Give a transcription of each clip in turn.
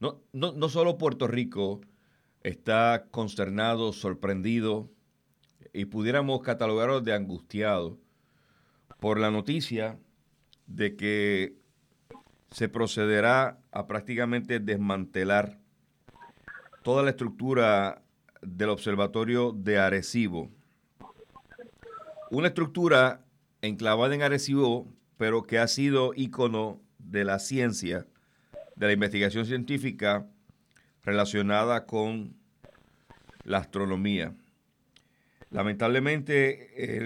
No, no, no solo Puerto Rico está consternado, sorprendido y pudiéramos catalogarlo de angustiado por la noticia de que se procederá a prácticamente desmantelar toda la estructura del Observatorio de Arecibo. Una estructura enclavada en Arecibo, pero que ha sido ícono de la ciencia, de la investigación científica relacionada con la astronomía. Lamentablemente,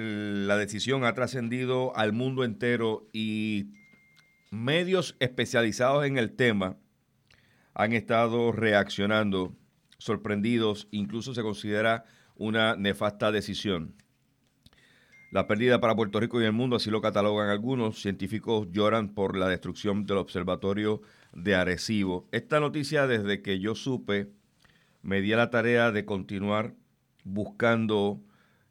la decisión ha trascendido al mundo entero y medios especializados en el tema han estado reaccionando, sorprendidos, incluso se considera una nefasta decisión. La pérdida para Puerto Rico y el mundo, así lo catalogan algunos, científicos lloran por la destrucción del observatorio de Arecibo. Esta noticia, desde que yo supe, me di a la tarea de continuar buscando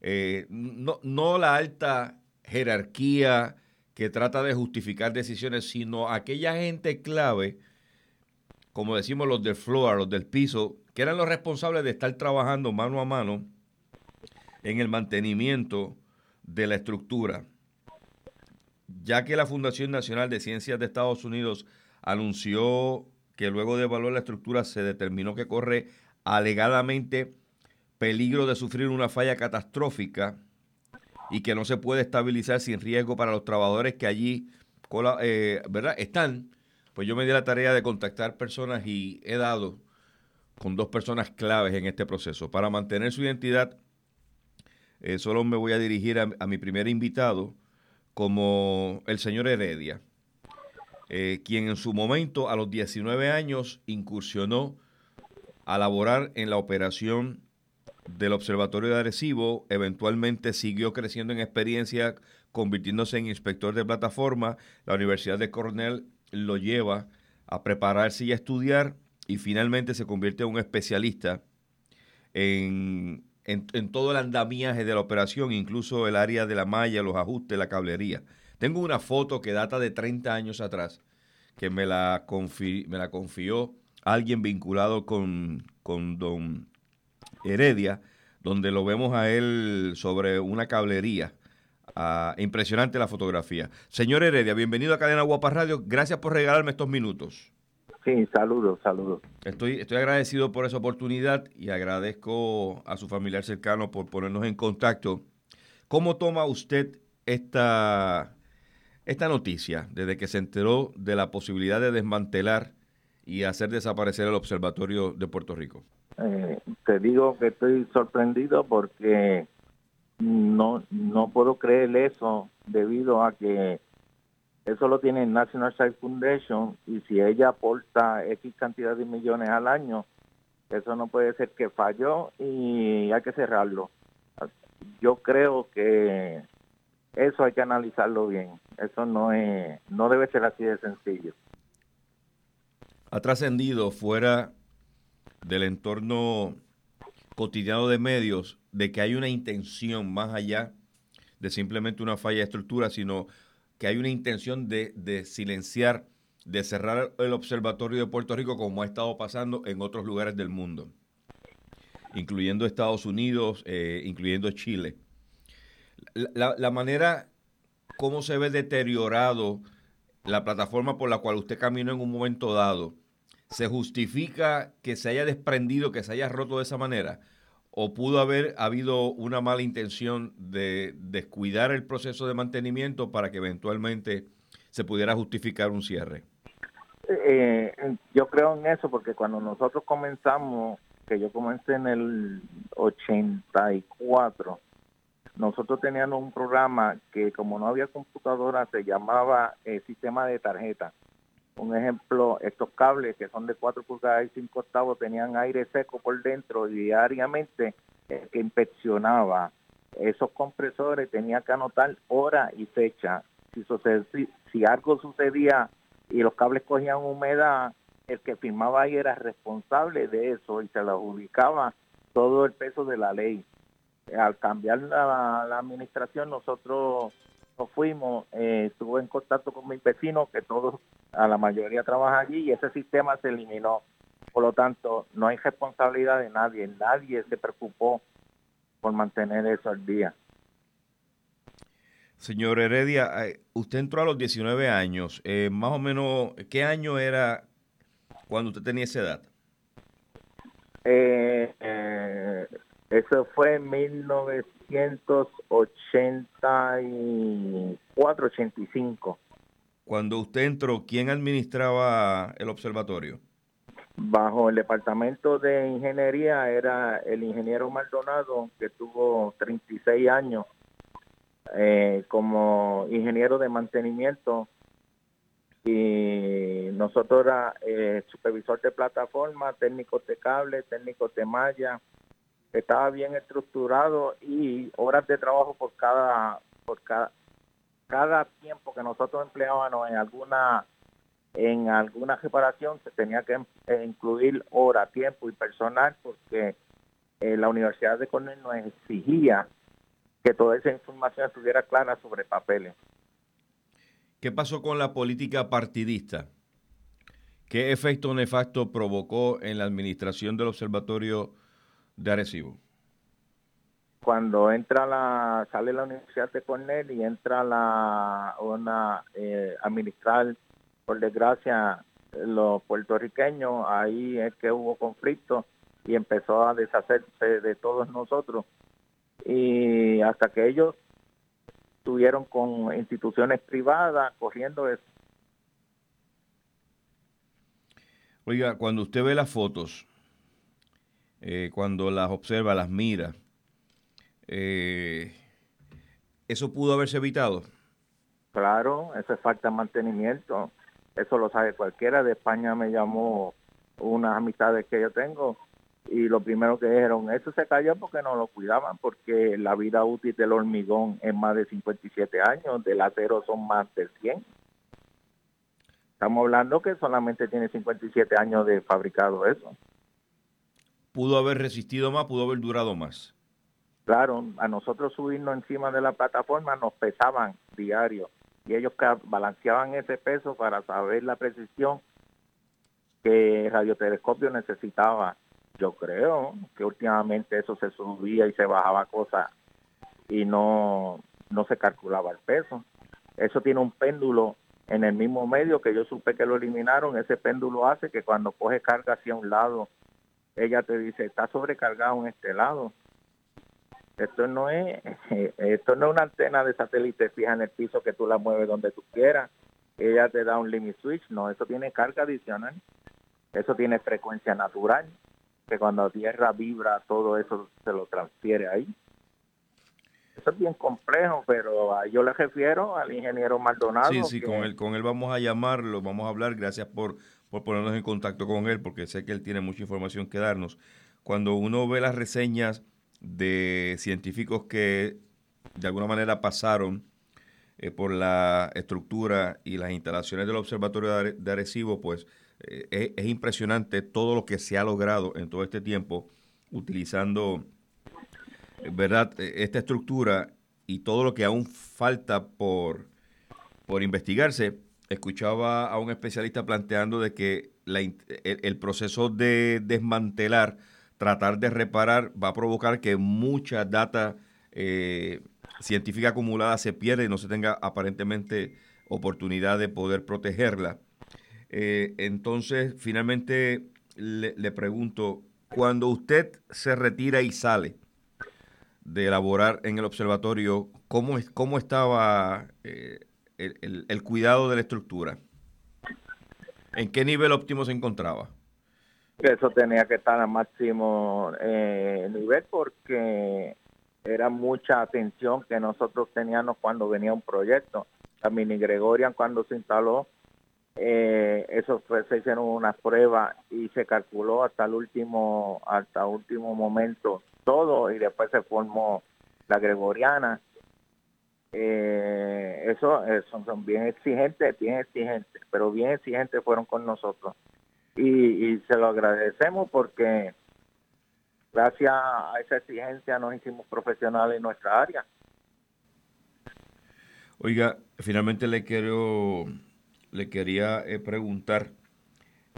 eh, no, no la alta jerarquía que trata de justificar decisiones, sino aquella gente clave, como decimos los del floor, los del piso, que eran los responsables de estar trabajando mano a mano en el mantenimiento de la estructura. Ya que la Fundación Nacional de Ciencias de Estados Unidos anunció que luego de evaluar la estructura se determinó que corre alegadamente peligro de sufrir una falla catastrófica y que no se puede estabilizar sin riesgo para los trabajadores que allí eh, ¿verdad? están, pues yo me di la tarea de contactar personas y he dado con dos personas claves en este proceso. Para mantener su identidad, eh, solo me voy a dirigir a, mi primer invitado como el señor Heredia, eh, quien en su momento, a los 19 años, incursionó a laborar en la operación del Observatorio de Arecibo, eventualmente siguió creciendo en experiencia, convirtiéndose en inspector de plataforma. La Universidad de Cornell lo lleva a prepararse y a estudiar y finalmente se convierte en un especialista en, en, todo el andamiaje de la operación, incluso el área de la malla, los ajustes, la cablería. Tengo una foto que data de 30 años atrás, que me la, me la confió alguien vinculado con, con don Heredia, donde lo vemos a él sobre una cablería. Ah, impresionante la fotografía. Señor Heredia, bienvenido a Cadena Guapa Radio. Gracias por regalarme estos minutos. Sí, saludos, saludos. Estoy, estoy agradecido por esa oportunidad y agradezco a su familiar cercano por ponernos en contacto. ¿Cómo toma usted esta, esta noticia desde que se enteró de la posibilidad de desmantelar y hacer desaparecer el Observatorio de Puerto Rico? Eh, te digo que estoy sorprendido porque no, no puedo creer eso debido a que eso lo tiene National Science Foundation y si ella aporta X cantidad de millones al año, eso no puede ser que falló y hay que cerrarlo. Yo creo que eso hay que analizarlo bien. Eso no es, no debe ser así de sencillo. Ha trascendido fuera del entorno cotidiano de medios de que hay una intención más allá de simplemente una falla de estructura, sino que hay una intención de, silenciar, de cerrar el observatorio de Puerto Rico como ha estado pasando en otros lugares del mundo, incluyendo Estados Unidos, eh, incluyendo Chile. La, la manera como se ve deteriorado la plataforma por la cual usted caminó en un momento dado, ¿se justifica que se haya desprendido, que se haya roto de esa manera? ¿O pudo haber habido una mala intención de descuidar el proceso de mantenimiento para que eventualmente se pudiera justificar un cierre? Eh, yo creo en eso porque cuando nosotros comenzamos, que yo comencé en el 84, nosotros teníamos un programa que como no había computadora se llamaba eh, sistema de tarjeta. Un ejemplo, estos cables que son de 4 pulgadas y 5 octavos tenían aire seco por dentro y diariamente el que inspeccionaba esos compresores tenía que anotar hora y fecha. Si, algo sucedía y los cables cogían humedad, el que firmaba ahí era responsable de eso y se lo adjudicaba todo el peso de la ley al cambiar la, administración nosotros nos fuimos, eh, estuve en contacto con mis vecinos que todos, a la mayoría trabajan allí y ese sistema se eliminó. Por lo tanto, no hay responsabilidad de nadie. Nadie se preocupó por mantener eso al día. Señor Heredia, eh, usted entró a los 19 años. Eh, más o menos, ¿qué año era cuando usted tenía esa edad? Eh, eh eso fue en 1984, 85. Cuando usted entró, ¿quién administraba el observatorio? Bajo el departamento de ingeniería era el ingeniero Maldonado, que tuvo 36 años eh, como ingeniero de mantenimiento y nosotros era eh, supervisor de plataforma, técnicos de cable, técnicos de malla, estaba bien estructurado y horas de trabajo por cada por cada cada tiempo que nosotros empleábamos en alguna en alguna reparación se tenía que eh, incluir hora, tiempo y personal porque eh, la Universidad de Cornell nos exigía que toda esa información estuviera clara sobre papeles. ¿Qué pasó con la política partidista? ¿Qué efecto nefasto provocó en la administración del Observatorio de Arecibo? Cuando entra la, sale la Universidad de Cornell y entra la una eh, administrar por desgracia, los puertorriqueños, ahí es que hubo conflicto y empezó a deshacerse de todos nosotros. Y hasta que ellos estuvieron con instituciones privadas corriendo eso. Oiga, cuando usted ve las fotos, eh, cuando las observa, las mira, eh, ¿eso pudo haberse evitado? Claro, eso es falta de mantenimiento. Eso lo sabe cualquiera. De España me llamó unas amistades que yo tengo y lo primero que dijeron, eso se cayó porque no lo cuidaban, porque la vida útil del hormigón es más de 57 años, del acero son más de 100. Estamos hablando que solamente tiene 57 años de fabricado eso. ¿Pudo haber resistido más, pudo haber durado más? Claro, a nosotros subirnos encima de la plataforma nos pesaban diario y ellos balanceaban ese peso para saber la precisión que el radiotelescopio necesitaba. Yo creo que últimamente eso se subía y se bajaba cosas y no, no se calculaba el peso. Eso tiene un péndulo en el mismo medio que yo supe que lo eliminaron. Ese péndulo hace que cuando coge carga hacia un lado, ella te dice, está sobrecargado en este lado. Esto no es esto no es una antena de satélite fija en el piso que tú la mueves donde tú quieras. Ella te da un limit switch, no, eso tiene carga adicional. Eso tiene frecuencia natural, que cuando la Tierra vibra todo eso se lo transfiere ahí. Eso es bien complejo, pero yo le refiero al ingeniero Maldonado. Sí, sí, con él, con él vamos a llamarlo, vamos a hablar. Gracias por, por ponernos en contacto con él, porque sé que él tiene mucha información que darnos. Cuando uno ve las reseñas de científicos que de alguna manera pasaron eh, por la estructura y las instalaciones del Observatorio de Arecibo, pues eh, es, impresionante todo lo que se ha logrado en todo este tiempo utilizando, ¿verdad?, esta estructura y todo lo que aún falta por, por investigarse. Escuchaba a un especialista planteando de que el proceso de desmantelar tratar de reparar va a provocar que mucha data eh, científica acumulada se pierda y no se tenga aparentemente oportunidad de poder protegerla. Eh, entonces, finalmente le, pregunto, cuando usted se retira y sale de elaborar en el observatorio, ¿cómo, cómo estaba eh, el, el cuidado de la estructura? ¿En qué nivel óptimo se encontraba? eso tenía que estar al máximo eh, nivel porque era mucha atención que nosotros teníamos cuando venía un proyecto. La Mini Gregorian cuando se instaló, eh, eso fue, se hicieron unas pruebas y se calculó hasta el último, hasta último momento todo y después se formó la Gregoriana. Eh, eso, eso son bien exigentes, bien exigentes, pero bien exigentes fueron con nosotros y, se lo agradecemos porque gracias a esa exigencia nos hicimos profesionales en nuestra área. Oiga, finalmente le quiero le quería eh, preguntar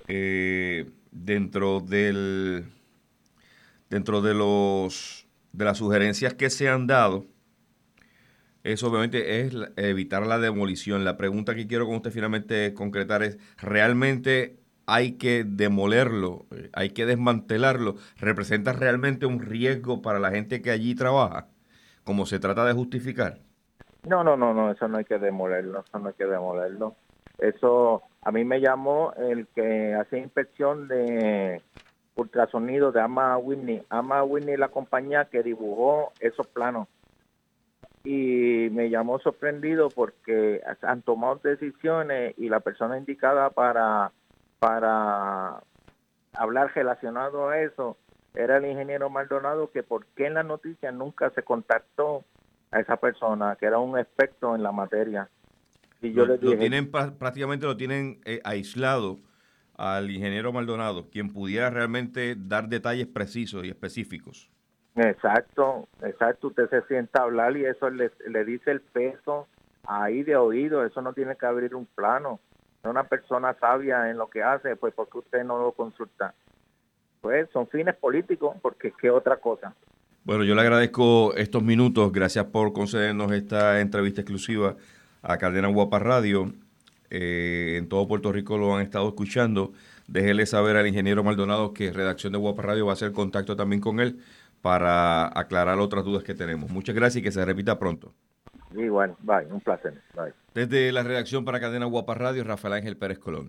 eh, dentro del dentro de los de las sugerencias que se han dado eso obviamente es evitar la demolición. La pregunta que quiero con usted finalmente concretar es, ¿realmente hay que demolerlo, hay que desmantelarlo? ¿Representa realmente un riesgo para la gente que allí trabaja, como se trata de justificar? No, no, no, no, eso no hay que demolerlo, eso no hay que demolerlo. Eso, a mí me llamó el que hace inspección de ultrasonido de Ama Whitney. Ama Whitney, la compañía que dibujó esos planos me llamó sorprendido porque han tomado decisiones y la persona indicada para, para hablar relacionado a eso era el ingeniero Maldonado, que por qué en la noticia nunca se contactó a esa persona, que era un experto en la materia. Y yo le dije, lo tienen prácticamente lo tienen eh, aislado al ingeniero Maldonado, quien pudiera realmente dar detalles precisos y específicos. Exacto, exacto. Usted se sienta a hablar y eso le, dice el peso ahí de oído. Eso no tiene que abrir un plano. Una persona sabia en lo que hace, pues porque usted no lo consulta. Pues son fines políticos, porque qué otra cosa. Bueno, yo le agradezco estos minutos. Gracias por concedernos esta entrevista exclusiva a Cadena Guapa Radio. Eh, en todo Puerto Rico lo han estado escuchando. Déjele saber al ingeniero Maldonado que Redacción de Guapa Radio va a hacer contacto también con él para aclarar otras dudas que tenemos. Muchas gracias y que se repita pronto. Igual, bye, un placer. Bye. Desde la redacción para Cadena Guapa Radio, Rafael Ángel Pérez Colón.